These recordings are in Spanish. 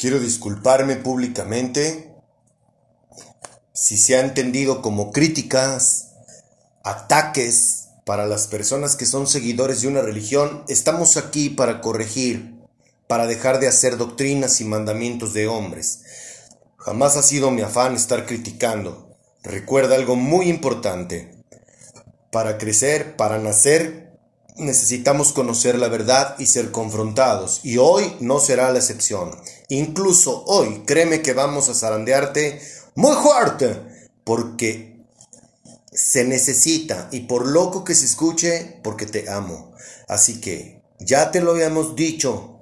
Quiero disculparme públicamente si se ha entendido como críticas, ataques para las personas que son seguidores de una religión. Estamos aquí para corregir, para dejar de hacer doctrinas y mandamientos de hombres. Jamás ha sido mi afán estar criticando. Recuerda algo muy importante. Para crecer, para nacer, necesitamos conocer la verdad y ser confrontados. Y hoy no será la excepción. Incluso hoy, créeme que vamos a zarandearte muy fuerte. Porque se necesita. Y por loco que se escuche, porque te amo. Así que, ya te lo habíamos dicho.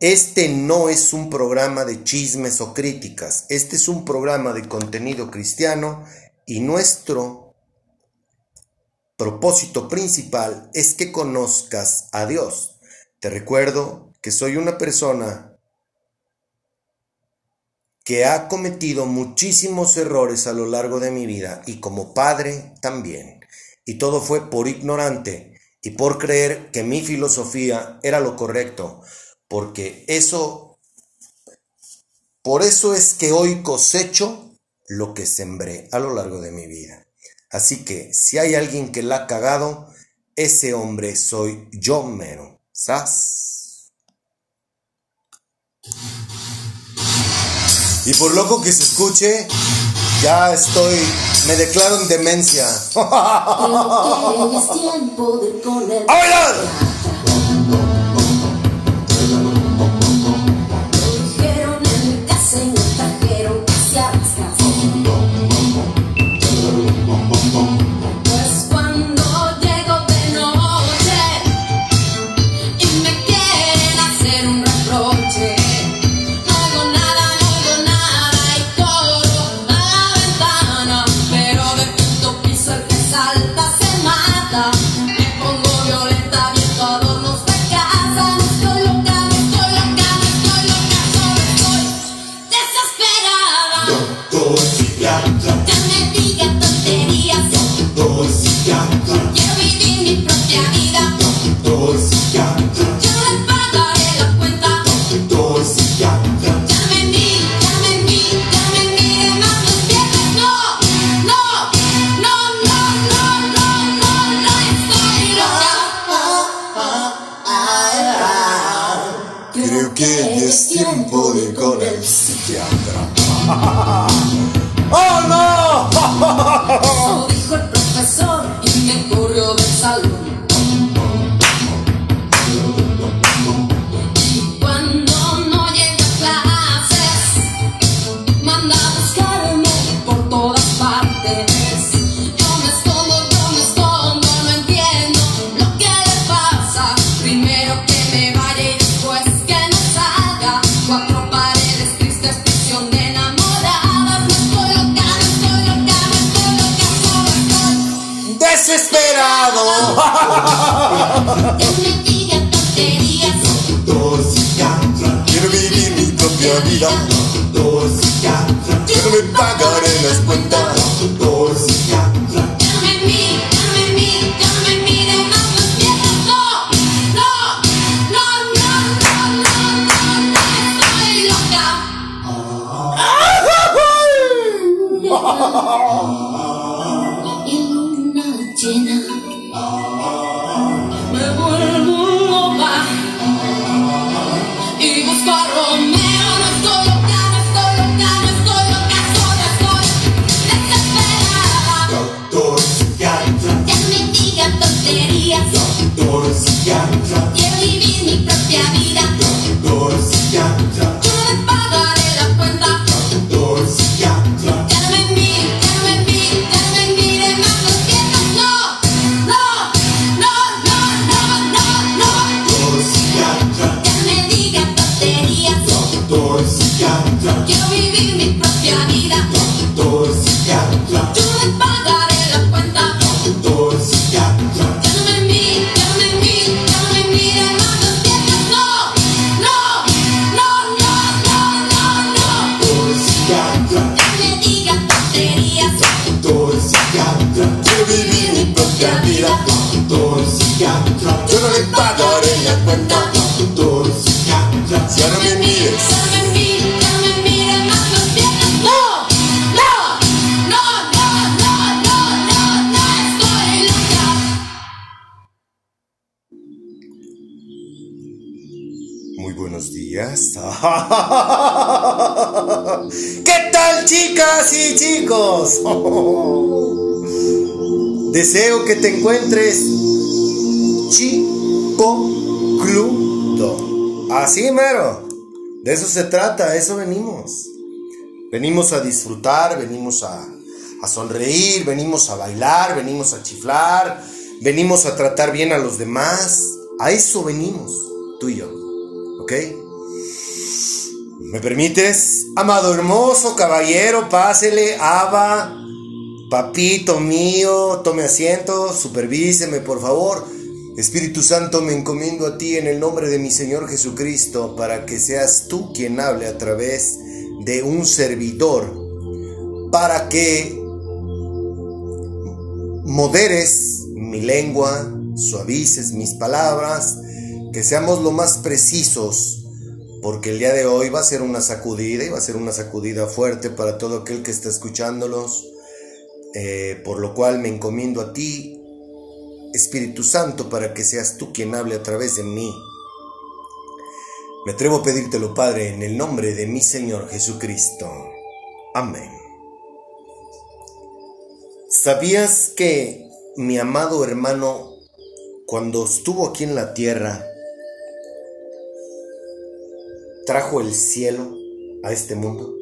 Este no es un programa de chismes o críticas. Este es un programa de contenido cristiano. Y nuestro propósito principal es que conozcas a Dios. Te recuerdo que soy una persona que ha cometido muchísimos errores a lo largo de mi vida y como padre también. Y todo fue por ignorante y por creer que mi filosofía era lo correcto, porque eso, por eso es que hoy cosecho lo que sembré a lo largo de mi vida. Así que si hay alguien que la ha cagado, ese hombre soy yo mero. ¿Sas? Y por loco que se escuche, ya estoy, me declaro en demencia. Creo Deseo que te encuentres chicocludo. Así mero. De eso se trata, a eso venimos. Venimos a disfrutar, venimos a, a sonreír, venimos a bailar, venimos a chiflar, venimos a tratar bien a los demás. A eso venimos, tú y yo. ¿Ok? ¿Me permites? Amado hermoso caballero, pásele, Ava, papito mío, tome asiento, supervíseme por favor. Espíritu Santo, me encomiendo a ti en el nombre de mi Señor Jesucristo para que seas tú quien hable a través de un servidor, para que moderes mi lengua, suavices mis palabras, que seamos lo más precisos, porque el día de hoy va a ser una sacudida y va a ser una sacudida fuerte para todo aquel que está escuchándolos, eh, por lo cual me encomiendo a ti, Espíritu Santo, para que seas tú quien hable a través de mí. Me atrevo a pedírtelo, Padre, en el nombre de mi Señor Jesucristo. Amén. ¿Sabías que mi amado hermano, cuando estuvo aquí en la tierra, trajo el cielo a este mundo?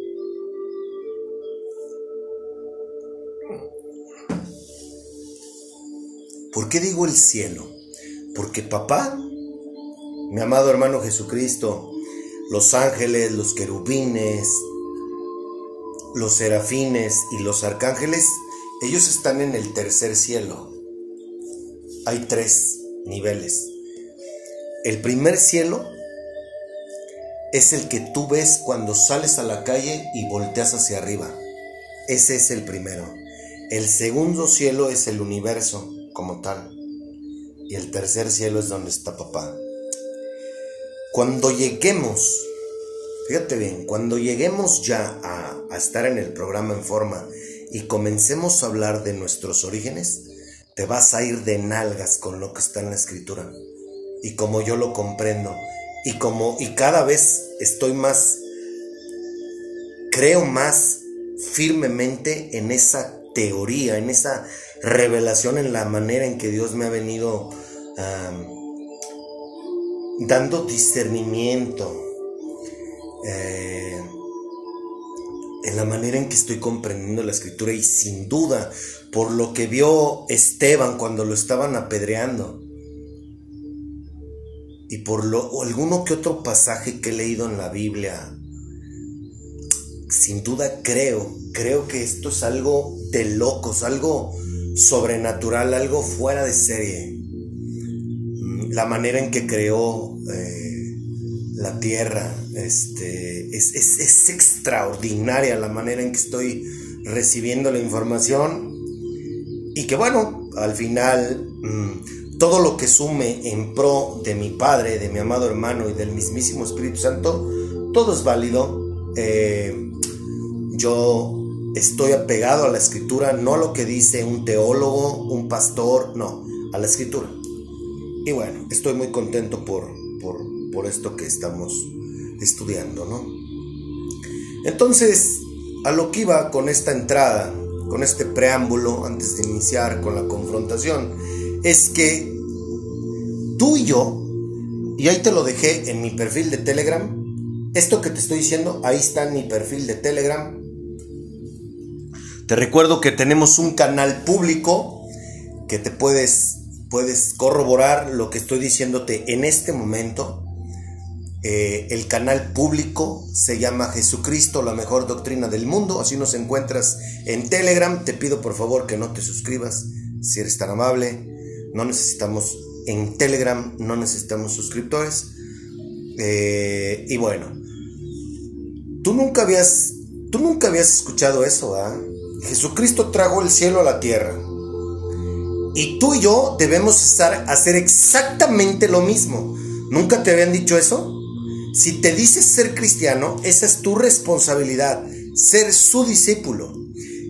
¿Por qué digo el cielo? Porque papá, mi amado hermano Jesucristo, los ángeles, los querubines, los serafines y los arcángeles, ellos están en el tercer cielo. Hay tres niveles. El primer cielo es el que tú ves cuando sales a la calle y volteas hacia arriba. Ese es el primero. El segundo cielo es el universo como tal. Y el tercer cielo es donde está papá. Cuando lleguemos, fíjate bien, cuando lleguemos ya a, estar en el programa en forma y comencemos a hablar de nuestros orígenes, te vas a ir de nalgas con lo que está en la escritura. Y como yo lo comprendo, y como y cada vez estoy más creo más firmemente en esa teoría, en esa revelación, en la manera en que Dios me ha venido dando discernimiento, eh, en la manera en que estoy comprendiendo la escritura y sin duda por lo que vio Esteban cuando lo estaban apedreando y por lo, alguno que otro pasaje que he leído en la Biblia, sin duda creo, creo que esto es algo de locos, algo sobrenatural, algo fuera de serie. Mm, La manera en que creó eh, la tierra este, es, es- es extraordinaria la manera en que estoy recibiendo la información y que bueno, al final mm, todo lo que sume en pro de mi Padre, de mi amado hermano y del mismísimo Espíritu Santo, todo es válido. Eh, yo estoy apegado a la escritura, no a lo que dice un teólogo, un pastor, no, a la escritura. Y bueno, estoy muy contento por, por, por esto que estamos estudiando, ¿no? Entonces, a lo que iba con esta entrada, con este preámbulo, antes de iniciar con la confrontación, es que tú y yo, y ahí te lo dejé en mi perfil de Telegram, esto que te estoy diciendo, ahí está en mi perfil de Telegram. Te recuerdo que tenemos un canal público que te puedes, puedes corroborar lo que estoy diciéndote en este momento. Eh, el canal público se llama Jesucristo, la mejor doctrina del mundo. Así nos encuentras en Telegram. Te pido por favor que no te suscribas, si eres tan amable. No necesitamos en Telegram, no necesitamos suscriptores. Eh, y bueno, tú nunca habías, tú nunca habías escuchado eso, ¿ah? Jesucristo trajo el cielo a la tierra. Y tú y yo debemos estar hacer exactamente lo mismo. ¿Nunca te habían dicho eso? Si te dices ser cristiano, esa es tu responsabilidad, ser su discípulo.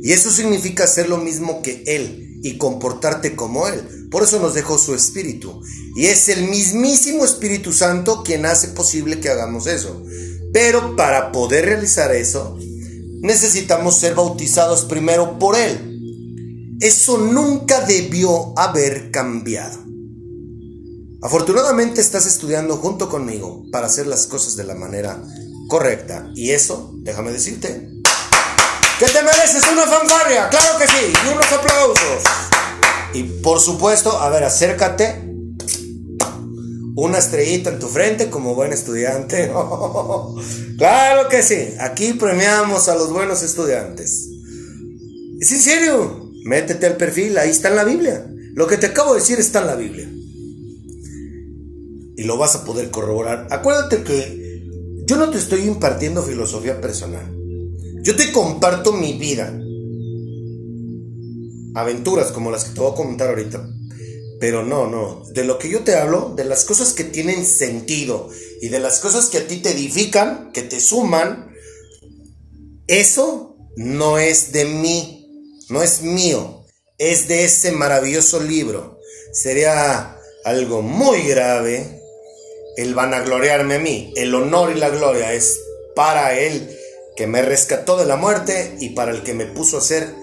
Y eso significa hacer lo mismo que Él y comportarte como Él. Por eso nos dejó su Espíritu. Y es el mismísimo Espíritu Santo quien hace posible que hagamos eso. Pero para poder realizar eso, necesitamos ser bautizados primero por Él. Eso nunca debió haber cambiado. Afortunadamente estás estudiando junto conmigo para hacer las cosas de la manera correcta. Y eso, déjame decirte, que te mereces una fanfarria, claro que sí, y unos aplausos. Y por supuesto, a ver, acércate. Una estrellita en tu frente como buen estudiante. claro que sí, aquí premiamos a los buenos estudiantes. Es en serio, métete al perfil, ahí está en la Biblia. Lo que te acabo de decir está en la Biblia. Y lo vas a poder corroborar. Acuérdate que yo no te estoy impartiendo filosofía personal. Yo te comparto mi vida. Aventuras como las que te voy a comentar ahorita. Pero no, no. De lo que yo te hablo, de las cosas que tienen sentido y de las cosas que a ti te edifican, que te suman, eso no es de mí, no es mío, es de ese maravilloso libro. Sería algo muy grave el vanagloriarme a mí. El honor y la gloria es para Él que me rescató de la muerte y para el que me puso a hacer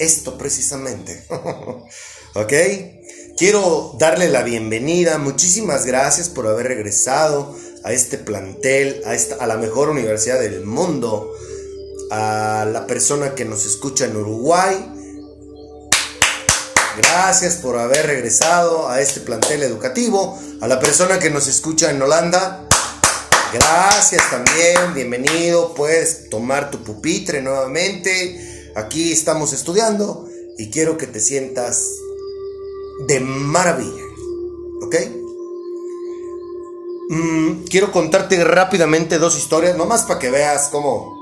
esto precisamente. ¿Ok? Quiero darle la bienvenida. Muchísimas gracias por haber regresado a este plantel, a, esta, a la mejor universidad del mundo, a la persona que nos escucha en Uruguay. Gracias por haber regresado a este plantel educativo. A la persona que nos escucha en Holanda. Gracias también, bienvenido. Puedes tomar tu pupitre nuevamente. Aquí estamos estudiando y quiero que te sientas de maravilla. ¿Ok? Mm, quiero contarte rápidamente dos historias, nomás para que veas cómo...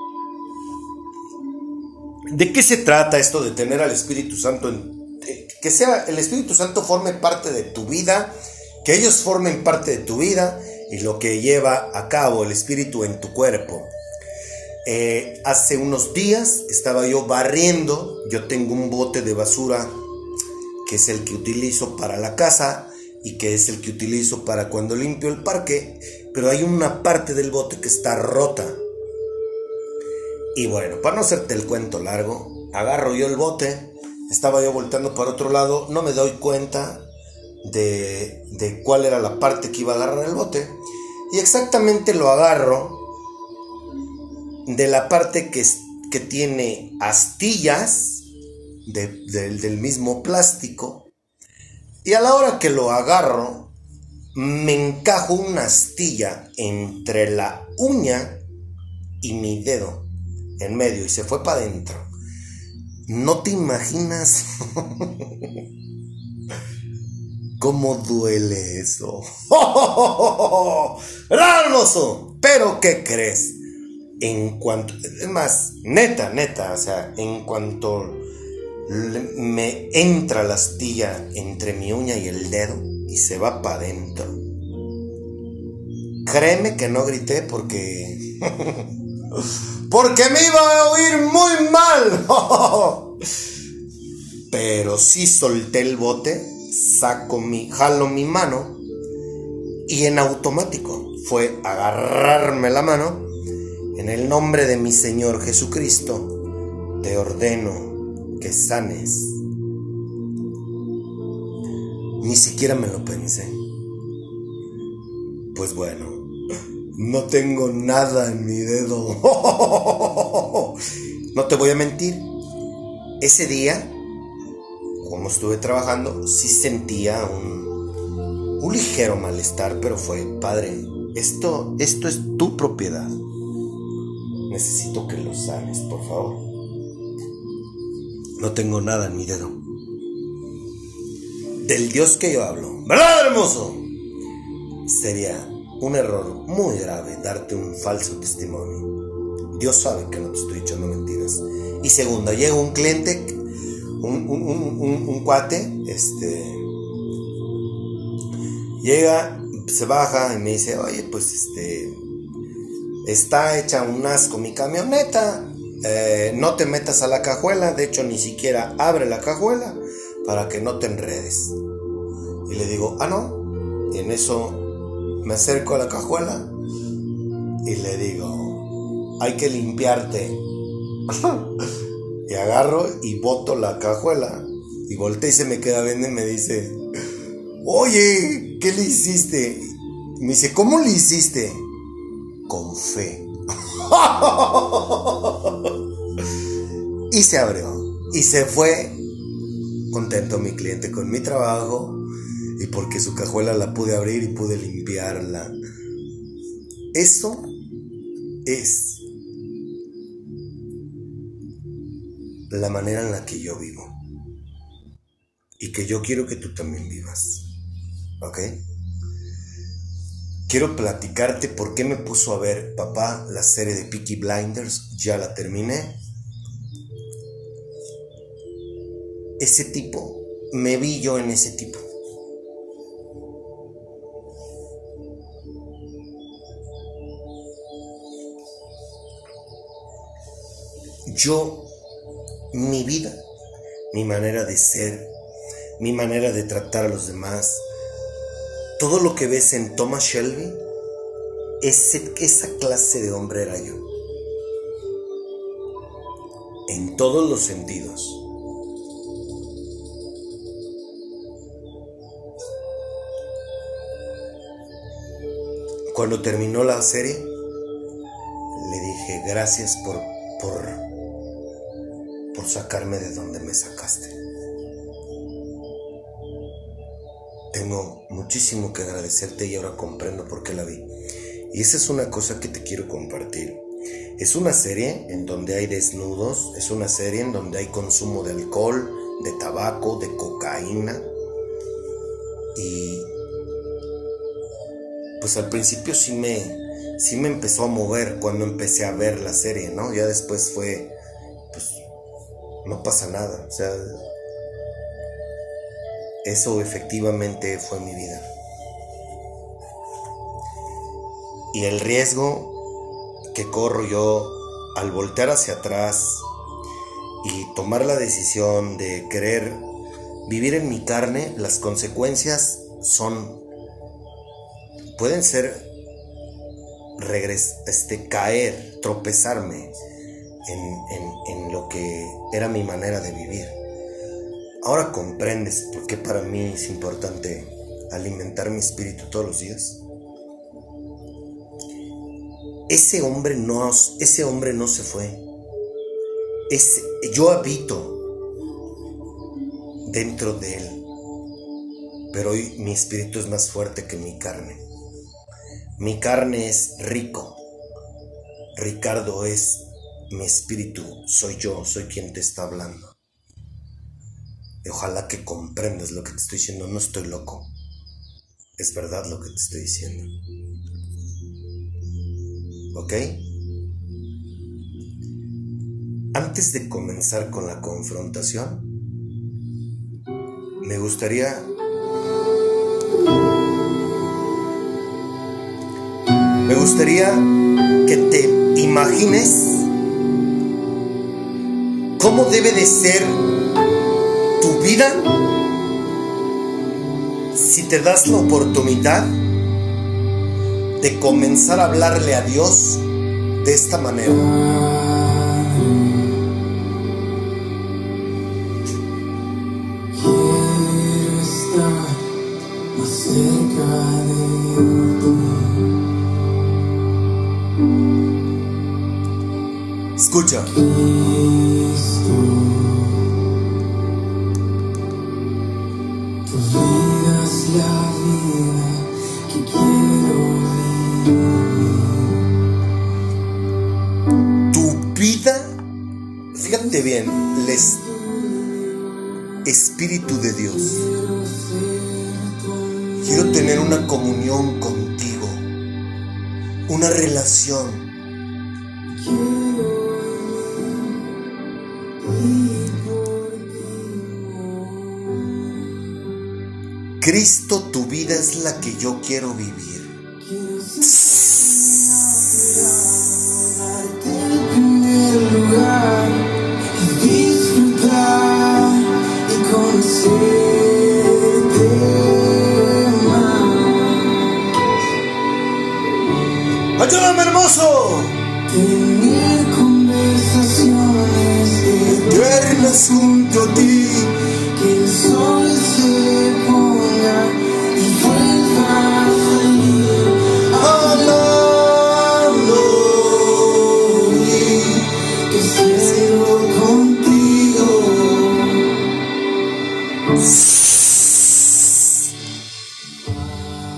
¿De qué se trata esto de tener al Espíritu Santo en... Que sea el Espíritu Santo forme parte de tu vida, que ellos formen parte de tu vida y lo que lleva a cabo el Espíritu en tu cuerpo. Eh, hace unos días estaba yo barriendo, yo tengo un bote de basura que es el que utilizo para la casa y que es el que utilizo para cuando limpio el parque, pero hay una parte del bote que está rota. Y bueno, para no hacerte el cuento largo, agarro yo el bote, estaba yo volteando para otro lado, no me doy cuenta de, de cuál era la parte que iba a agarrar el bote, y exactamente lo agarro de la parte que, que tiene astillas de- del- mismo plástico. Y a la hora que lo agarro, me encajo una astilla entre la uña y mi dedo en medio y se fue para adentro. No te imaginas cómo duele eso. ¡Era hermoso! Pero ¿qué crees? En cuanto, es más, neta, neta, o sea, en cuanto me entra la astilla entre mi uña y el dedo y se va para adentro. Créeme que no grité porque. porque me iba a oír muy mal. Pero sí solté el bote, saco mi, jalo mi mano y en automático fue agarrarme la mano. En el nombre de mi Señor Jesucristo, te ordeno que sanes. Ni siquiera me lo pensé. Pues bueno, no tengo nada en mi dedo. No te voy a mentir. Ese día, como estuve trabajando, sí sentía un, un ligero malestar, pero fue, padre, esto, esto es tu propiedad. Necesito que lo sanes, por favor. No tengo nada en mi dedo. Del Dios que yo hablo, ¿verdad, hermoso? Sería un error muy grave darte un falso testimonio. Dios sabe que no te estoy echando mentiras. Y segunda, llega un cliente, un cuate, este, llega, se baja y me dice, oye, pues este, está hecha un asco mi camioneta, eh, no te metas a la cajuela, de hecho ni siquiera abre la cajuela para que no te enredes. Y le digo, ah, no. Y en eso me acerco a la cajuela y le digo, hay que limpiarte. y agarro y boto la cajuela. Y voltea y se me queda viendo y me dice, oye, ¿qué le hiciste? Me dice, ¿cómo le hiciste? Con fe. y se abrió. Y se fue contento mi cliente con mi trabajo y porque su cajuela la pude abrir y pude limpiarla. Eso es la manera en la que yo vivo y que yo quiero que tú también vivas. ¿Ok? Quiero platicarte por qué me puso a ver papá la serie de Peaky Blinders. Ya la terminé. Ese tipo, me vi yo en ese tipo. Yo, mi vida, mi manera de ser, mi manera de tratar a los demás, todo lo que ves en Thomas Shelby, ese, esa clase de hombre era yo. En todos los sentidos. Cuando terminó la serie, le dije gracias por, por, por sacarme de donde me sacaste. Tengo muchísimo que agradecerte y ahora comprendo por qué la vi. Y esa es una cosa que te quiero compartir. Es una serie en donde hay desnudos, es una serie en donde hay consumo de alcohol, de tabaco, de cocaína. Y pues al principio sí me, sí me empezó a mover cuando empecé a ver la serie, ¿no? Ya después fue, pues, no pasa nada. O sea, eso efectivamente fue mi vida. Y el riesgo que corro yo al voltear hacia atrás y tomar la decisión de querer vivir en mi carne, las consecuencias son, pueden ser regres, este, caer, tropezarme en, en- en lo que era mi manera de vivir. Ahora comprendes por qué para mí es importante alimentar mi espíritu todos los días. Ese hombre no, ese hombre no se fue. Ese- yo habito dentro de él. Pero hoy mi espíritu es más fuerte que mi carne. Mi carne es rico. Ricardo es mi espíritu. Soy yo, soy quien te está hablando. Ojalá que comprendas lo que te estoy diciendo. No estoy loco. Es verdad lo que te estoy diciendo. ¿Ok? Antes de comenzar con la confrontación, me gustaría... Me gustaría que te imagines cómo debe de ser si te das la oportunidad de comenzar a hablarle a Dios de esta manera. Escucha, Espíritu de Dios. Quiero tener una comunión contigo, una relación. Cristo, tu vida es la que yo quiero vivir.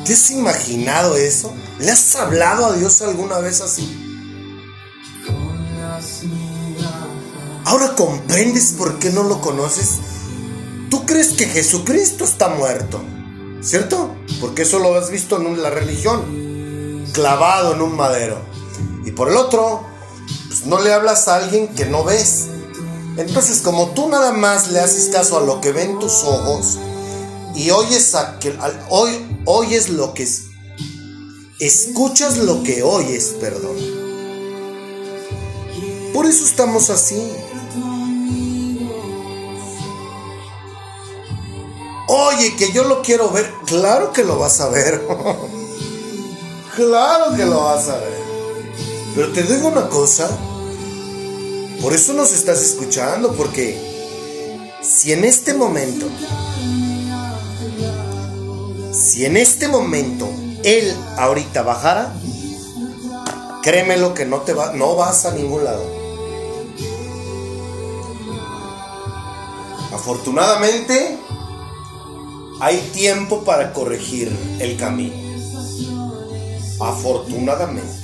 ¿Te has imaginado eso? ¿Le has hablado a Dios alguna vez así? ¿Ahora comprendes por qué no lo conoces? Tú crees que Jesucristo está muerto, ¿cierto? Porque eso lo has visto en la religión, clavado en un madero. Y por el otro, pues no le hablas a alguien que no ves. Entonces, como tú nada más le haces caso a lo que ven tus ojos y oyes, a que, al- hoy, oyes lo que es, escuchas lo que oyes, perdón. Por eso estamos así. Oye, que yo lo quiero ver. Claro que lo vas a ver. claro que lo vas a ver. Pero te digo una cosa. Por eso nos estás escuchando, porque si en este momento, si en este momento él ahorita bajara, créemelo que no te va, no vas a ningún lado. Afortunadamente, hay tiempo para corregir el camino. Afortunadamente.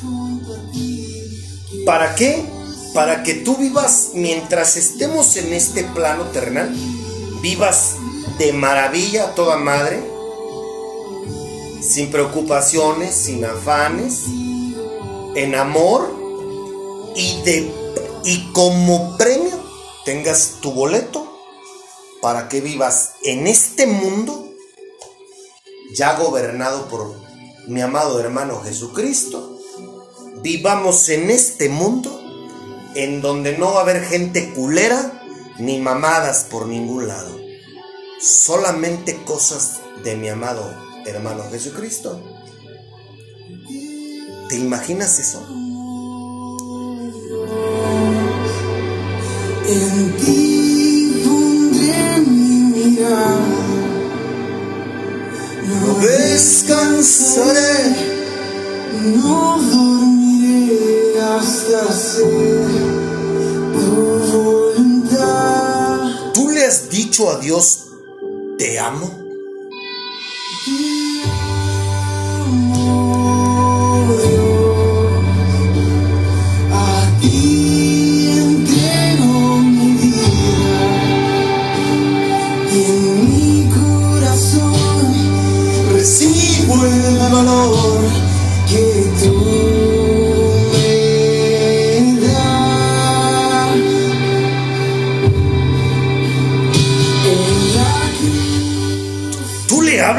¿Para qué? Para que tú vivas, mientras estemos en este plano terrenal, vivas de maravilla toda madre, sin preocupaciones, sin afanes, en amor y de y como premio tengas tu boleto para que vivas en este mundo ya gobernado por mi amado hermano Jesucristo. Vivamos en este mundo en donde no va a haber gente culera ni mamadas por ningún lado. Solamente cosas de mi amado hermano Jesucristo. ¿Te imaginas eso? En ti pondré mi mirada, No descansaré. no dormiré ¿Tú le has dicho a Dios, te? Amo,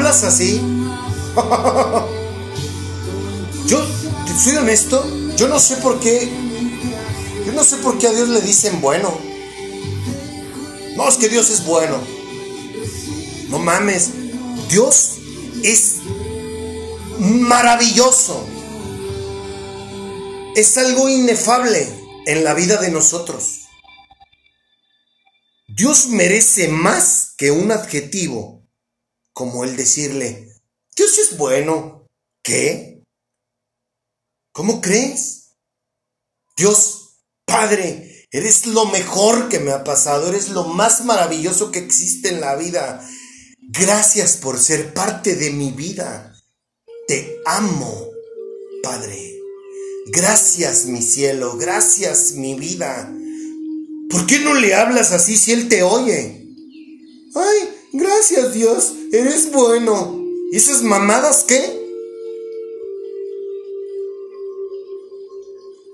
así? yo, soy honesto, yo no sé por qué. Yo no sé por qué a Dios le dicen bueno. No, es que Dios es bueno. No mames. Dios es maravilloso. Es algo inefable en la vida de nosotros. Dios merece más que un adjetivo como el decirle, Dios es bueno. ¿Qué? ¿Cómo crees? Dios, Padre, eres lo mejor que me ha pasado, eres lo más maravilloso que existe en la vida. Gracias por ser parte de mi vida. Te amo, Padre. Gracias, mi cielo, gracias, mi vida. ¿Por qué no le hablas así si Él te oye? Ay, gracias Dios, eres bueno. ¿Y esas mamadas qué?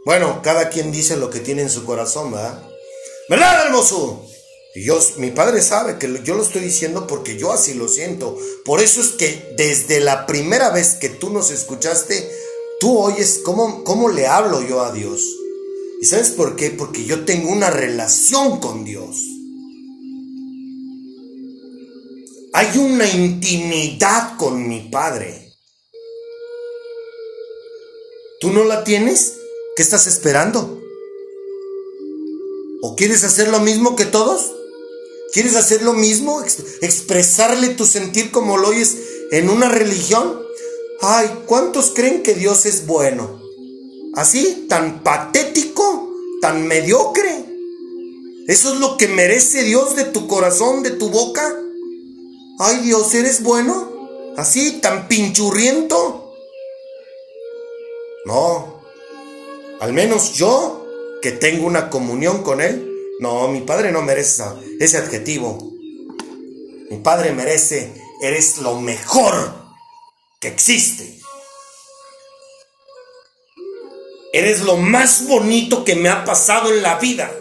Bueno, cada quien dice lo que tiene en su corazón, ¿verdad? ¿Verdad, hermoso? Y mi padre sabe que yo lo estoy diciendo porque yo así lo siento. Por eso es que desde la primera vez que tú nos escuchaste, tú oyes cómo, cómo le hablo yo a Dios. ¿Y sabes por qué? Porque yo tengo una relación con Dios. Hay una intimidad con mi Padre. ¿Tú no la tienes? ¿Qué estás esperando? ¿O quieres hacer lo mismo que todos? ¿Quieres hacer lo mismo? Ex- ¿Expresarle tu sentir como lo oyes en una religión? Ay, ¿cuántos creen que Dios es bueno? ¿Así? ¿Tan patético? ¿Tan mediocre? ¿Eso es lo que merece Dios de tu corazón, de tu boca? Ay, Dios, ¿eres bueno? ¿Así? ¿Tan pinchurriento? No. Al menos yo, que tengo una comunión con Él, no, mi padre no merece ese adjetivo. Mi padre merece, eres lo mejor que existe. Eres lo más bonito que me ha pasado en la vida.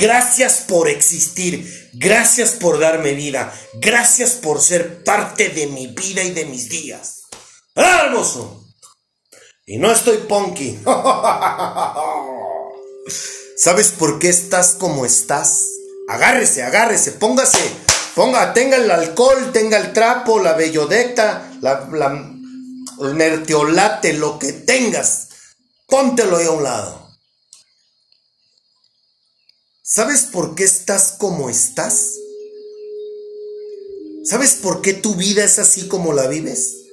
Gracias por existir, gracias por darme vida, gracias por ser parte de mi vida y de mis días. ¡Ah, hermoso! Y no estoy punky. ¿Sabes por qué estás como estás? Agárrese, agárrese, póngase, ponga, tenga el alcohol, tenga el trapo, la bellodecta, la, la- el lo que tengas, póntelo ahí a un lado. ¿Sabes por qué estás como estás? ¿Sabes por qué tu vida es así como la vives?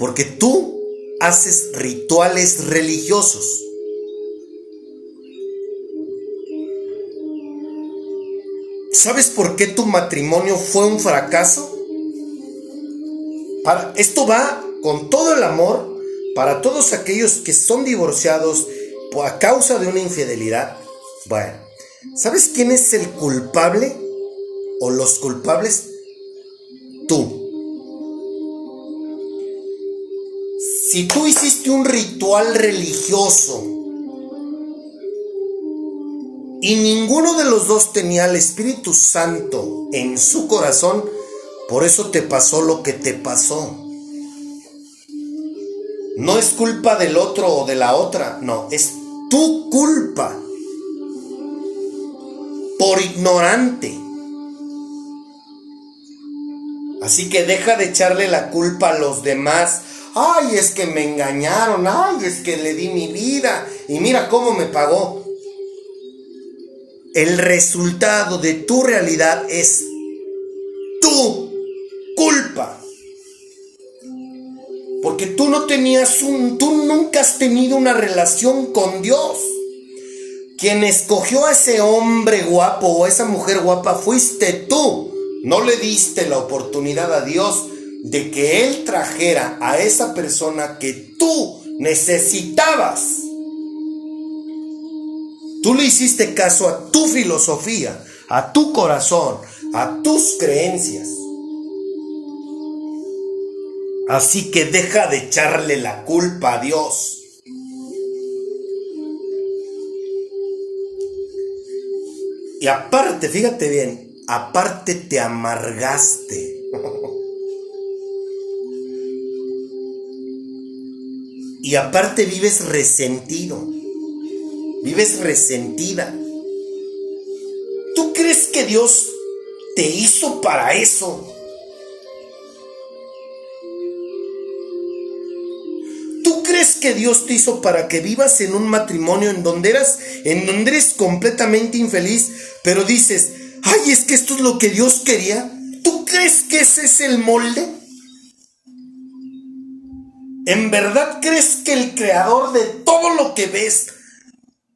Porque tú haces rituales religiosos. ¿Sabes por qué tu matrimonio fue un fracaso? Para, esto va con todo el amor para todos aquellos que son divorciados a causa de una infidelidad. Bueno, ¿sabes quién es el culpable o los culpables? Tú. Si tú hiciste un ritual religioso y ninguno de los dos tenía al Espíritu Santo en su corazón, por eso te pasó lo que te pasó. No es culpa del otro o de la otra, no, es tu culpa. Por ignorante. Así que deja de echarle la culpa a los demás. Ay, es que me engañaron. Ay, es que le di mi vida. Y mira cómo me pagó. El resultado de tu realidad es tu culpa. Porque tú no tenías un, tú nunca has tenido una relación con Dios. Quien escogió a ese hombre guapo o a esa mujer guapa fuiste tú. No le diste la oportunidad a Dios de que Él trajera a esa persona que tú necesitabas. Tú le hiciste caso a tu filosofía, a tu corazón, a tus creencias. Así que deja de echarle la culpa a Dios. Y aparte, fíjate bien, aparte te amargaste. Y aparte vives resentido. Vives resentida. ¿Tú crees que Dios te hizo para eso? Crees que Dios te hizo para que vivas en un matrimonio en donde eras, en donde eres completamente infeliz, pero dices, ay, es que esto es lo que Dios quería? ¿Tú crees que ese es el molde? ¿En verdad crees que el creador de todo lo que ves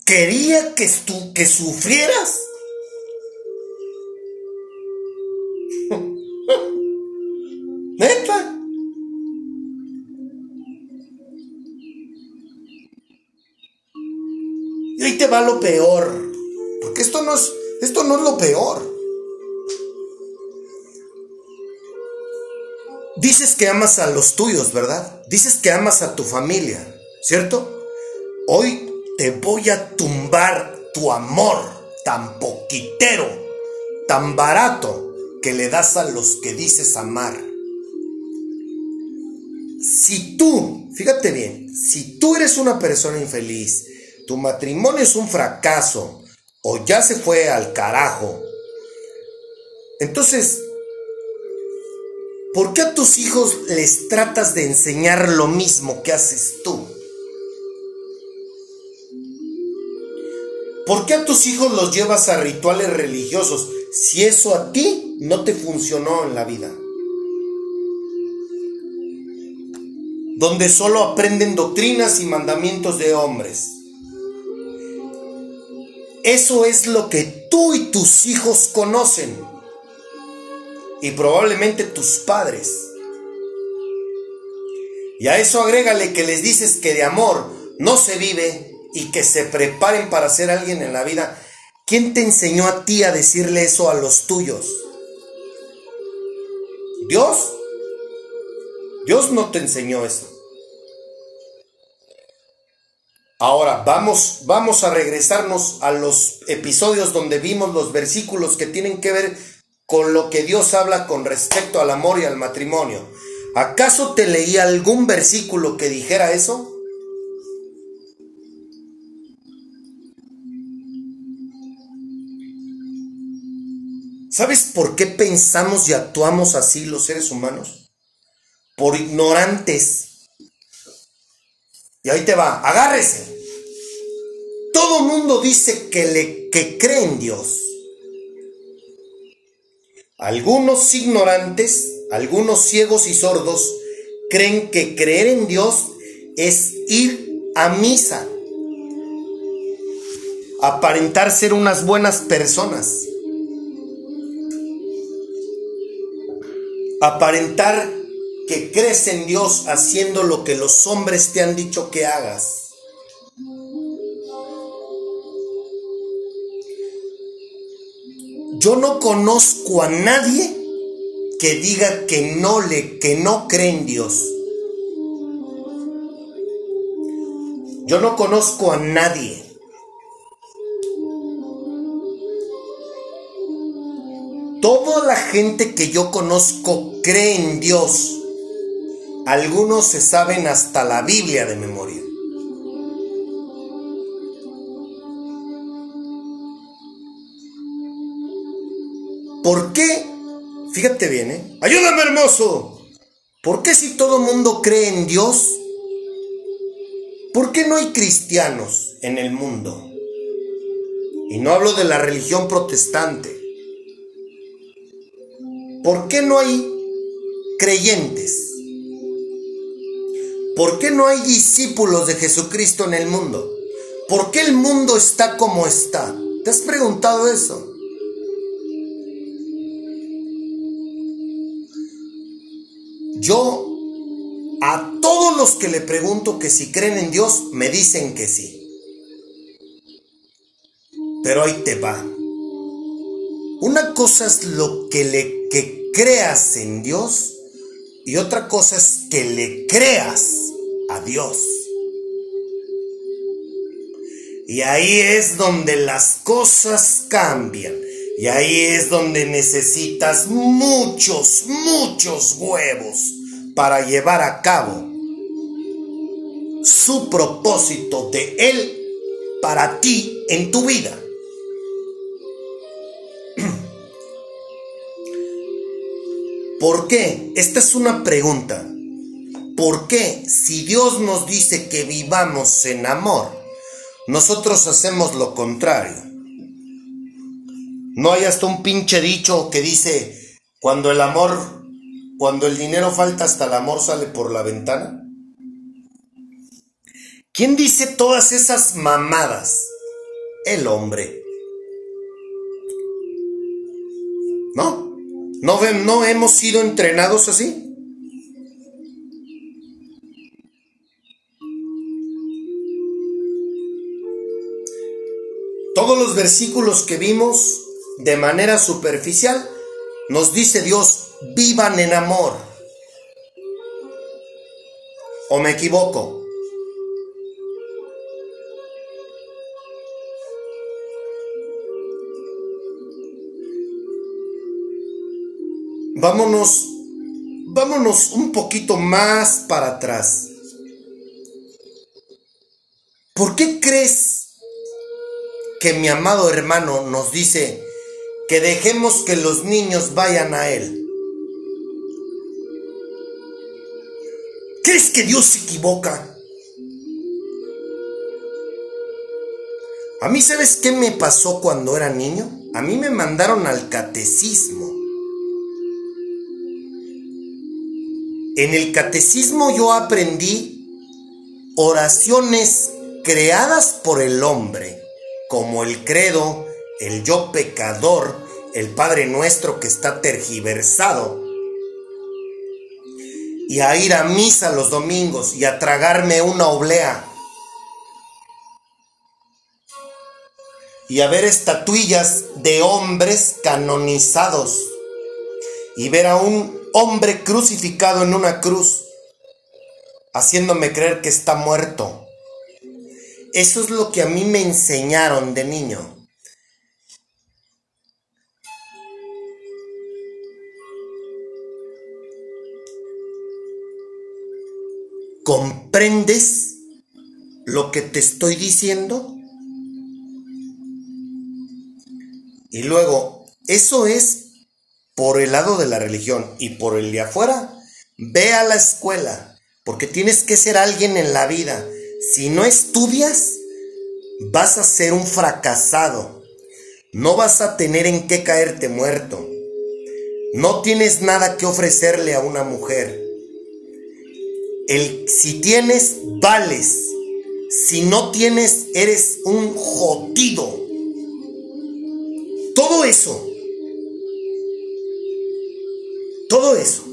quería que tú que sufrieras? Te va lo peor. Porque esto no es, esto no es lo peor. Dices que amas a los tuyos, ¿verdad? Dices que amas a tu familia, ¿cierto? Hoy te voy a tumbar tu amor tan poquitero, tan barato que le das a los que dices amar. Si tú, fíjate bien, si tú eres una persona infeliz, tu matrimonio es un fracaso o ya se fue al carajo, entonces ¿Por qué a tus hijos les tratas de enseñar lo mismo que haces tú? ¿Por qué a tus hijos los llevas a rituales religiosos si eso a ti no te funcionó en la vida? Donde solo aprenden doctrinas y mandamientos de hombres. Eso es lo que tú y tus hijos conocen. Y probablemente tus padres. Y a eso agrégale que les dices que de amor no se vive y que se preparen para ser alguien en la vida. ¿Quién te enseñó a ti a decirle eso a los tuyos? ¿Dios? Dios no te enseñó eso. Ahora vamos, vamos a regresarnos a los episodios donde vimos los versículos que tienen que ver con lo que Dios habla con respecto al amor y al matrimonio. ¿Acaso te leí algún versículo que dijera eso? ¿Sabes por qué pensamos y actuamos así los seres humanos? Por ignorantes. Y ahí te va, agárrese. Todo mundo dice que, le, que cree en Dios. Algunos ignorantes, algunos ciegos y sordos, creen que creer en Dios es ir a misa, aparentar ser unas buenas personas, aparentar que crees en Dios haciendo lo que los hombres te han dicho que hagas. Yo no conozco a nadie que diga que no le que no cree en Dios. Yo no conozco a nadie. Toda la gente que yo conozco cree en Dios. Algunos se saben hasta la Biblia de memoria. ¿Por qué? Fíjate bien, ¿eh? Ayúdame, hermoso. ¿Por qué si todo mundo cree en Dios? ¿Por qué no hay cristianos en el mundo? Y no hablo de la religión protestante. ¿Por qué no hay creyentes? ¿Por qué no hay discípulos de Jesucristo en el mundo? ¿Por qué el mundo está como está? ¿Te has preguntado eso? Yo a todos los que le pregunto que si creen en Dios, me dicen que sí. Pero ahí te va. Una cosa es lo que le que creas en Dios y otra cosa es que le creas a Dios. Y ahí es donde las cosas cambian. Y ahí es donde necesitas muchos, muchos huevos para llevar a cabo su propósito de Él para ti en tu vida. ¿Por qué? Esta es una pregunta. ¿Por qué si Dios nos dice que vivamos en amor, nosotros hacemos lo contrario? No hay hasta un pinche dicho que dice, cuando el amor, cuando el dinero falta, hasta el amor sale por la ventana. ¿Quién dice todas esas mamadas? El hombre. ¿No? ¿No, no hemos sido entrenados así? Todos los versículos que vimos de manera superficial nos dice Dios, vivan en amor. ¿O me equivoco? Vámonos, vámonos un poquito más para atrás. ¿Por qué crees que mi amado hermano nos dice que dejemos que los niños vayan a Él? crees que Dios se equivoca? A mí, ¿sabes qué me pasó cuando era niño? A mí me mandaron al catecismo. En el catecismo yo aprendí oraciones creadas por el hombre, como el credo, el yo pecador, el Padre Nuestro que está tergiversado, y a ir a misa los domingos y a tragarme una oblea. y a ver estatuillas de hombres canonizados y ver a un hombre crucificado en una cruz, haciéndome creer que está muerto. Eso es lo que a mí me enseñaron de niño. ¿Comprendes lo que te estoy diciendo? Y luego, eso es por el lado de la religión y por el de afuera, ve a la escuela, porque tienes que ser alguien en la vida. Si no estudias, vas a ser un fracasado. No vas a tener en qué caerte muerto. No tienes nada que ofrecerle a una mujer. El, si tienes, vales. Si no tienes, eres un jodido. Todo eso, todo eso.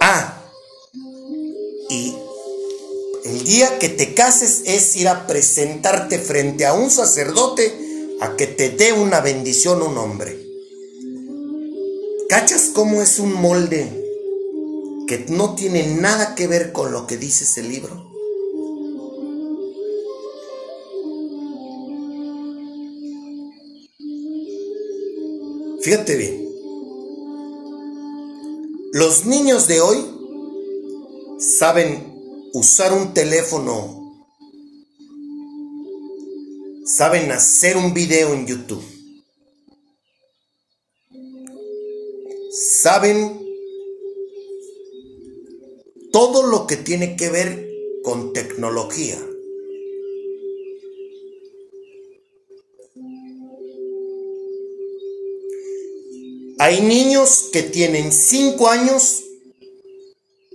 Ah, y el día que te cases es ir a presentarte frente a un sacerdote a que te dé una bendición un hombre. ¿Cachas cómo es un molde que no tiene nada que ver con lo que dice ese libro? Fíjate bien. Los niños de hoy saben usar un teléfono, saben hacer un video en YouTube, saben todo lo que tiene que ver con tecnología. Hay niños que tienen 5 años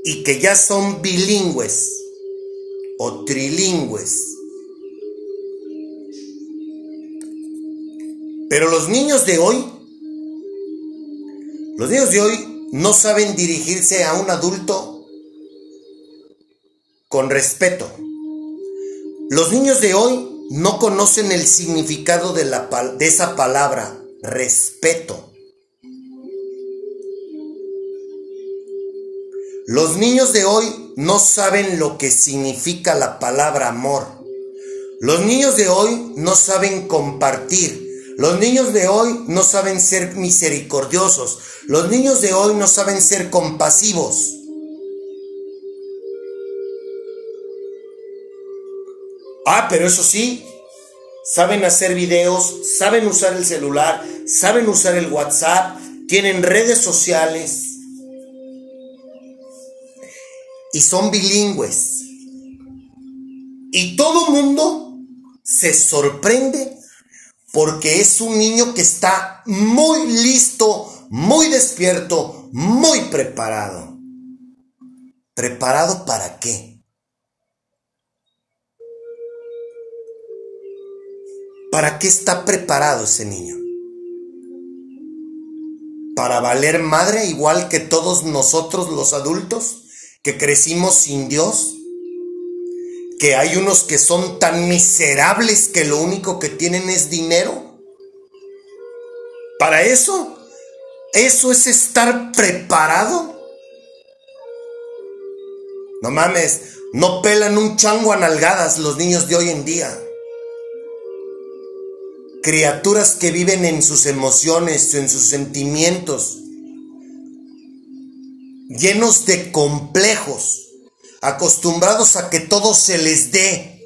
y que ya son bilingües o trilingües. Pero los niños de hoy, los niños de hoy no saben dirigirse a un adulto con respeto. Los niños de hoy no conocen el significado de, de esa palabra, respeto. Los niños de hoy no saben lo que significa la palabra amor. Los niños de hoy no saben compartir. Los niños de hoy no saben ser misericordiosos. Los niños de hoy no saben ser compasivos. Ah, pero eso sí, saben hacer videos, saben usar el celular, saben usar el WhatsApp, tienen redes sociales y son bilingües. Y todo mundo se sorprende porque es un niño que está muy listo, muy despierto, muy preparado. ¿Preparado para qué? ¿Para qué está preparado ese niño? ¿Para valer madre igual que todos nosotros los adultos? Que crecimos sin Dios, que hay unos que son tan miserables que lo único que tienen es dinero. Para eso, eso es estar preparado. No mames, no pelan un chango a nalgadas los niños de hoy en día. Criaturas que viven en sus emociones, en sus sentimientos, llenos de complejos, acostumbrados a que todo se les dé.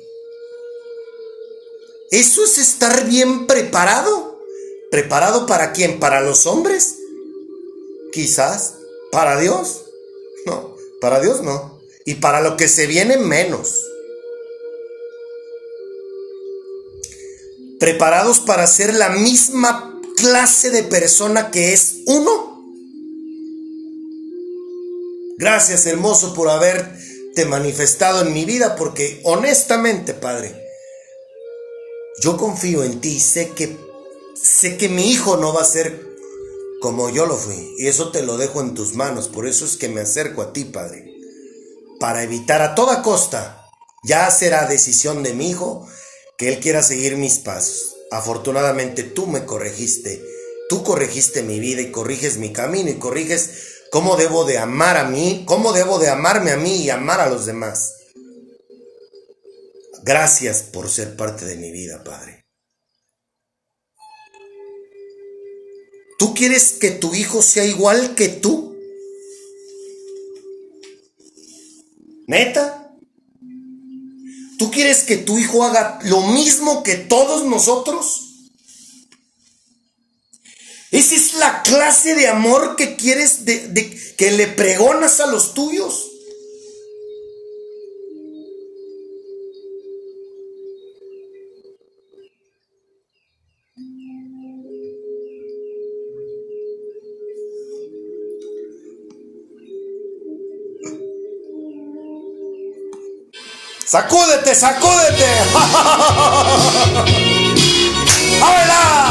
¿Eso es estar bien preparado? ¿Preparado para quién? ¿Para los hombres? Quizás. ¿Para Dios? No, para Dios no. Y para lo que se viene menos. Preparados para ser la misma clase de persona que es uno. Gracias, hermoso, por haberte manifestado en mi vida, porque honestamente, Padre, yo confío en ti, sé que sé que mi hijo no va a ser como yo lo fui, y eso te lo dejo en tus manos, por eso es que me acerco a ti, Padre, para evitar a toda costa, ya será decisión de mi hijo que él quiera seguir mis pasos. Afortunadamente tú me corregiste, tú corregiste mi vida y corriges mi camino y corriges cómo debo de amar a mí, cómo debo de amarme a mí y amar a los demás. Gracias por ser parte de mi vida, Padre. ¿Tú quieres que tu hijo sea igual que tú? ¿Neta? ¿Tú quieres que tu hijo haga lo mismo que todos nosotros? Esa es la clase de amor que quieres, de, que le pregonas a los tuyos. Sacúdete, sacúdete. ¡A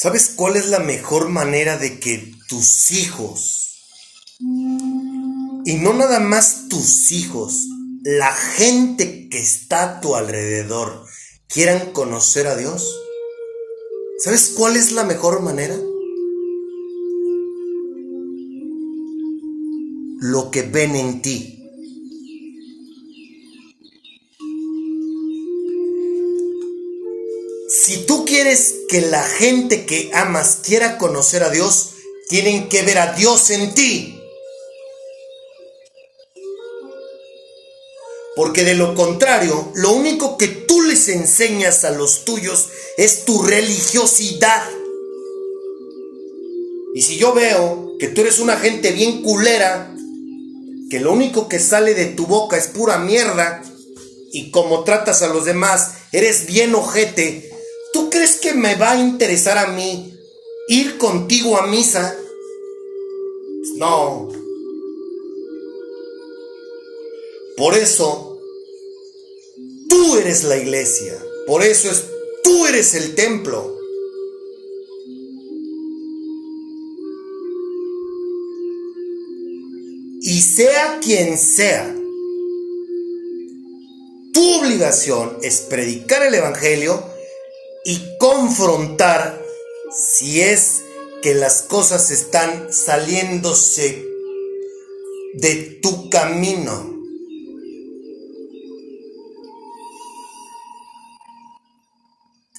¿Sabes cuál es la mejor manera de que tus hijos, y no nada más tus hijos, la gente que está a tu alrededor, quieran conocer a Dios? ¿Sabes cuál es la mejor manera? Lo que ven en ti. Si tú quieres que la gente que amas quiera conocer a Dios, tienen que ver a Dios en ti. Porque de lo contrario, lo único que tú les enseñas a los tuyos es tu religiosidad. Y si yo veo que tú eres una gente bien culera, que lo único que sale de tu boca es pura mierda, y como tratas a los demás, eres bien ojete, ¿Tú crees que me va a interesar a mí ir contigo a misa? No. Por eso, tú eres la iglesia. Por eso es, tú eres el templo. Y sea quien sea, tu obligación es predicar el Evangelio y confrontar si es que las cosas están saliéndose de tu camino.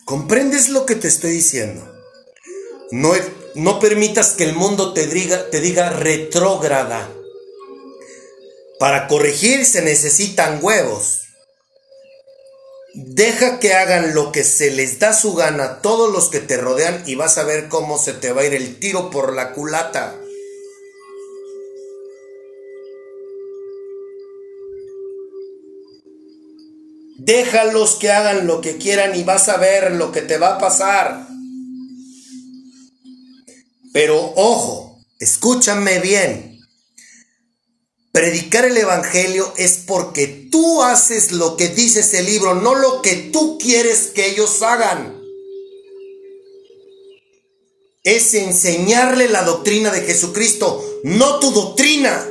¿Comprendes lo que te estoy diciendo? No, no permitas que el mundo te diga, te diga retrógrada. Para corregir se necesitan huevos. Deja que hagan lo que se les da su gana todos los que te rodean y vas a ver cómo se te va a ir el tiro por la culata. Déjalos que hagan lo que quieran y vas a ver lo que te va a pasar. Pero ojo, escúchame bien. Predicar el Evangelio es porque tú haces lo que dice ese libro, no lo que tú quieres que ellos hagan. Es enseñarle la doctrina de Jesucristo, no tu doctrina.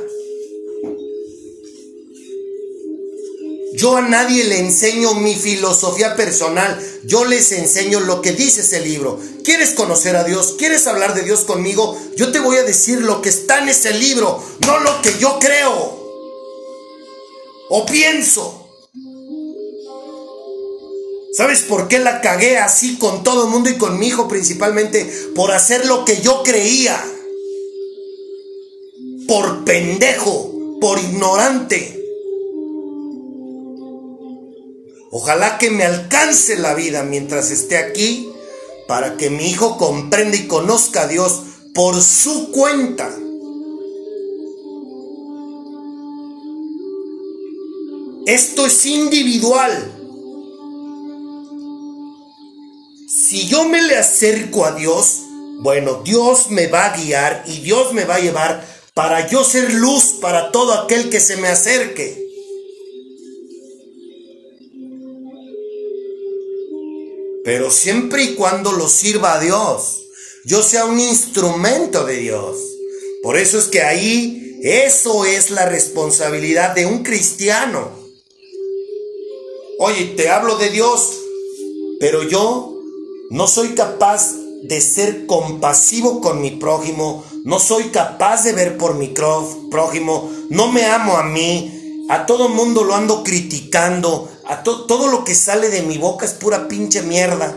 Yo a nadie le enseño mi filosofía personal, yo les enseño lo que dice ese libro. ¿Quieres conocer a Dios? ¿Quieres hablar de Dios conmigo? Yo te voy a decir lo que está en ese libro, no lo que yo creo o pienso. ¿Sabes por qué la cagué así con todo el mundo y con mi hijo principalmente? Por hacer lo que yo creía. Por pendejo, por ignorante. Ojalá que me alcance la vida mientras esté aquí para que mi hijo comprenda y conozca a Dios por su cuenta. Esto es individual. Si yo me le acerco a Dios, bueno, Dios me va a guiar y Dios me va a llevar para yo ser luz para todo aquel que se me acerque. Pero siempre y cuando lo sirva a Dios, yo sea un instrumento de Dios. Por eso es que ahí eso es la responsabilidad de un cristiano. Oye, te hablo de Dios, pero yo no soy capaz de ser compasivo con mi prójimo, no soy capaz de ver por mi prójimo, no me amo a mí, a todo mundo lo ando criticando, a todo lo que sale de mi boca es pura pinche mierda.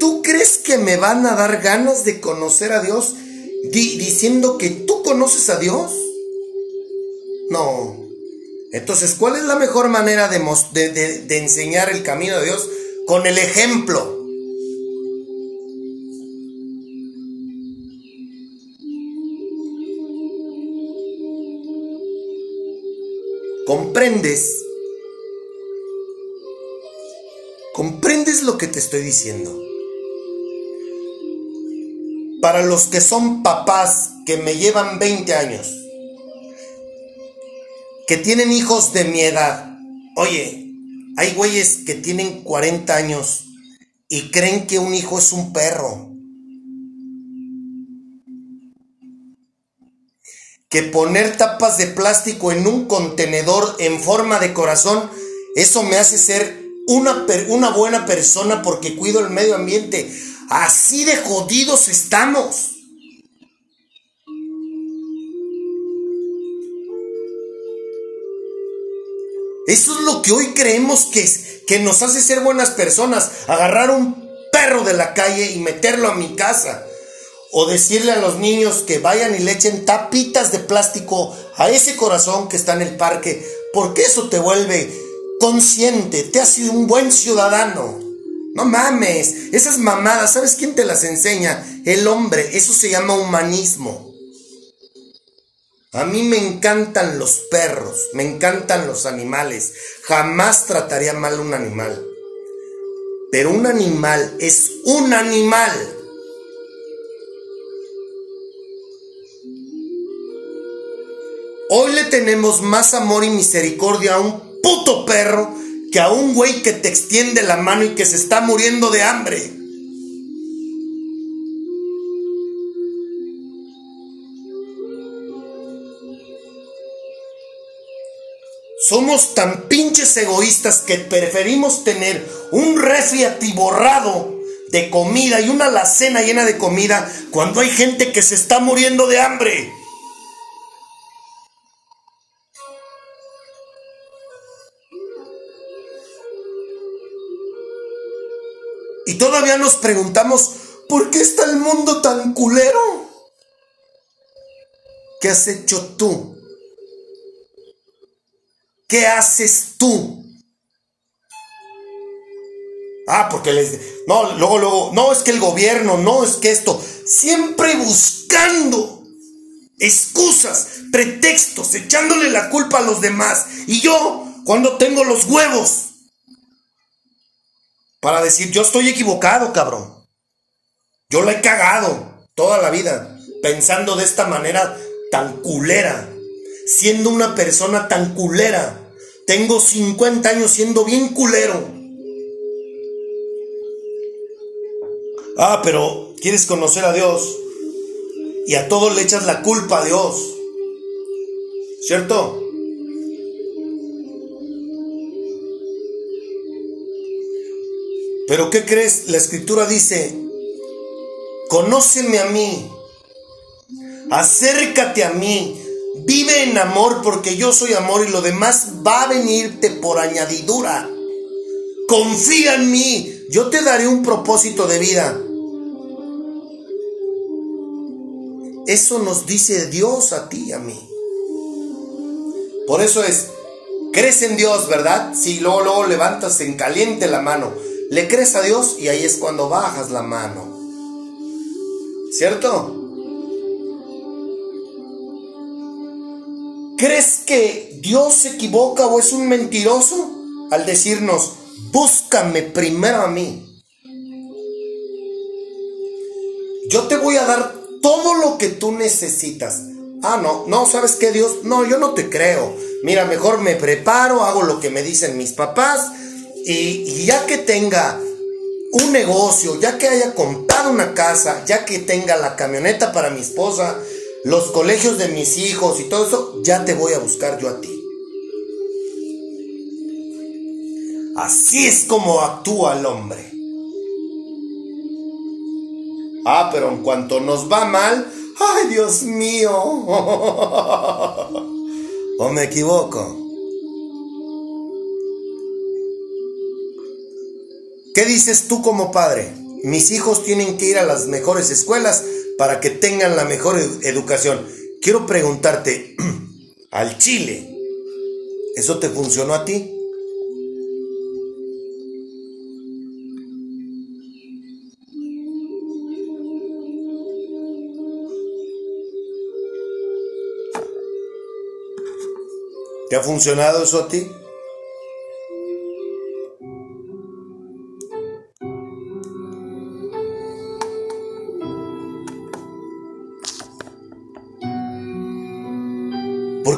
¿Tú crees que me van a dar ganas de conocer a Dios diciendo que tú conoces a Dios? No. Entonces, ¿cuál es la mejor manera de, enseñar el camino de Dios? Con el ejemplo. ¿Comprendes? ¿Comprendes lo que te estoy diciendo? Para los que son papás que me llevan 20 años, que tienen hijos de mi edad. Oye, hay güeyes que tienen 40 años y creen que un hijo es un perro. Que poner tapas de plástico en un contenedor en forma de corazón, eso me hace ser una, per- una buena persona porque cuido el medio ambiente. Así de jodidos estamos. Eso es lo que hoy creemos que, es, que nos hace ser buenas personas. Agarrar un perro de la calle y meterlo a mi casa. O decirle a los niños que vayan y le echen tapitas de plástico a ese corazón que está en el parque. Porque eso te vuelve consciente, te hace un buen ciudadano. No mames, esas mamadas, ¿sabes quién te las enseña? El hombre, eso se llama humanismo. A mí me encantan los perros, me encantan los animales. Jamás trataría mal un animal. Pero un animal es un animal. Hoy le tenemos más amor y misericordia a un puto perro que a un güey que te extiende la mano y que se está muriendo de hambre. Somos tan pinches egoístas que preferimos tener un refri atiborrado de comida y una alacena llena de comida cuando hay gente que se está muriendo de hambre. Y todavía nos preguntamos, ¿por qué está el mundo tan culero? ¿Qué has hecho tú? ¿Qué haces tú? Ah, porque les... No, luego, luego, no, es que el gobierno, no, es que esto, siempre buscando excusas, pretextos, echándole la culpa a los demás. Y yo, cuando tengo los huevos para decir, yo estoy equivocado, cabrón. Yo la he cagado toda la vida, pensando de esta manera tan culera, siendo una persona tan culera. Tengo 50 años siendo bien culero. Ah, pero quieres conocer a Dios y a todo le echas la culpa a Dios. ¿Cierto? Pero ¿qué crees? La escritura dice, conóceme a mí, acércate a mí, vive en amor porque yo soy amor y lo demás va a venirte por añadidura. Confía en mí, yo te daré un propósito de vida. Eso nos dice Dios a ti y a mí. Por eso es, crees en Dios, ¿verdad? Si luego, luego levantas en caliente la mano. Le crees a Dios y ahí es cuando bajas la mano. ¿Cierto? ¿Crees que Dios se equivoca o es un mentiroso al decirnos, búscame primero a mí? Yo te voy a dar todo lo que tú necesitas. Ah, no, no, ¿sabes qué, Dios? No, yo no te creo. Mira, mejor me preparo, hago lo que me dicen mis papás y, ya que tenga un negocio, ya que haya comprado una casa, ya que tenga la camioneta para mi esposa, los colegios de mis hijos y todo eso, ya te voy a buscar yo a ti. Así es como actúa el hombre. Ah, pero en cuanto nos va mal, ay Dios mío. ¿O me equivoco? ¿Qué dices tú como padre? Mis hijos tienen que ir a las mejores escuelas para que tengan la mejor ed- educación. Quiero preguntarte, al Chile, ¿eso te funcionó a ti? ¿Te ha funcionado eso a ti?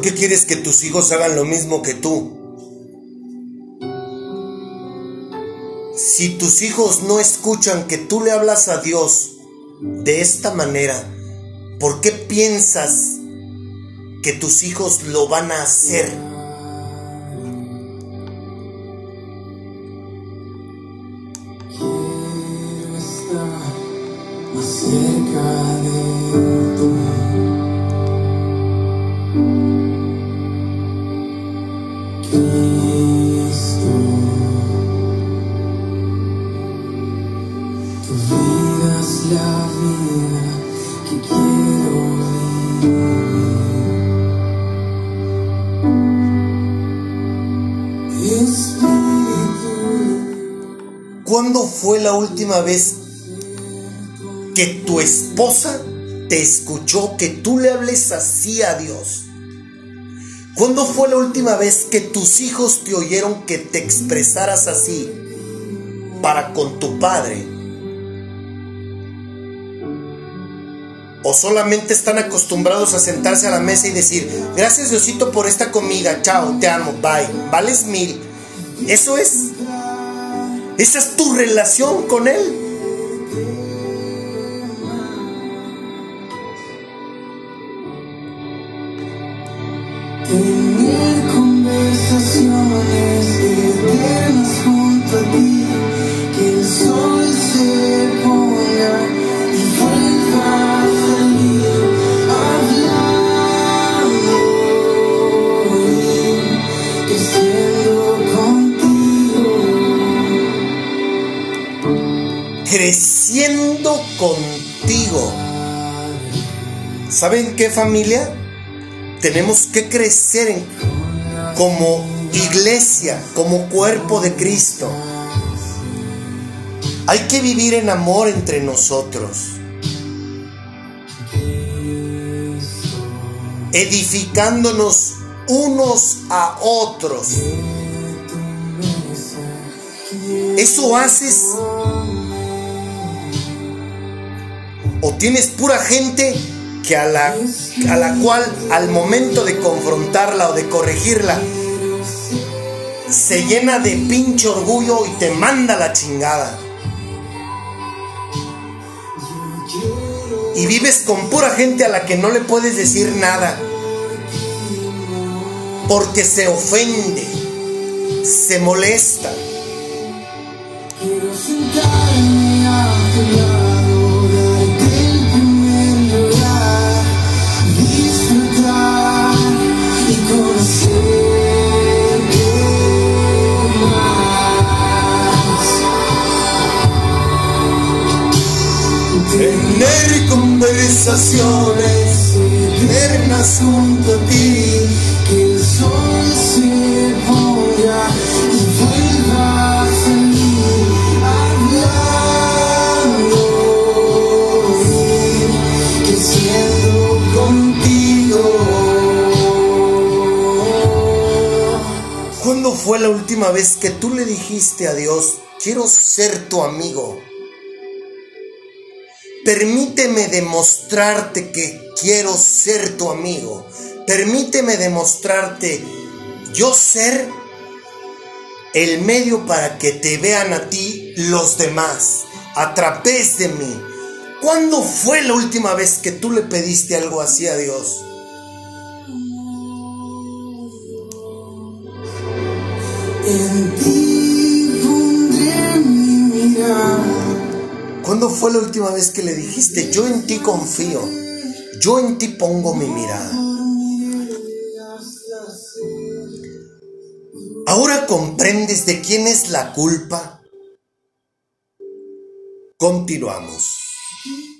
Qué quieres que tus hijos hagan lo mismo que tú? Si tus hijos no escuchan que tú le hablas a Dios de esta manera, ¿por qué piensas que tus hijos lo van a hacer? Fue la última vez que tu esposa te escuchó que tú le hables así a Dios? ¿Cuándo fue la última vez que tus hijos te oyeron que te expresaras así para con tu padre? ¿O solamente están acostumbrados a sentarse a la mesa y decir, gracias Diosito por esta comida, chao, te amo, bye, vales mil? Eso es. Esa es tu relación con Él. Contigo. ¿Saben qué familia? Tenemos que crecer en- como iglesia, como cuerpo de Cristo. Hay que vivir en amor entre nosotros. Edificándonos unos a otros. Eso haces o tienes pura gente que a la, a la cual al momento de confrontarla o de corregirla se llena de pinche orgullo y te manda la chingada. Y vives con pura gente a la que no le puedes decir nada. Porque se ofende, se molesta. Conversaciones eternas junto a ti, que el sol se ponga y vuelva a salir hablando y creciendo contigo. ¿Cuándo fue la última vez que tú le dijiste a Dios, quiero ser tu amigo? Permíteme demostrarte que quiero ser tu amigo. Permíteme demostrarte yo ser el medio para que te vean a ti los demás, a través de mí. ¿Cuándo fue la última vez que tú le pediste algo así a Dios? En ti ¿Cuándo fue la última vez que le dijiste, yo en ti confío, yo en ti pongo mi mirada? ¿Ahora comprendes de quién es la culpa? Continuamos.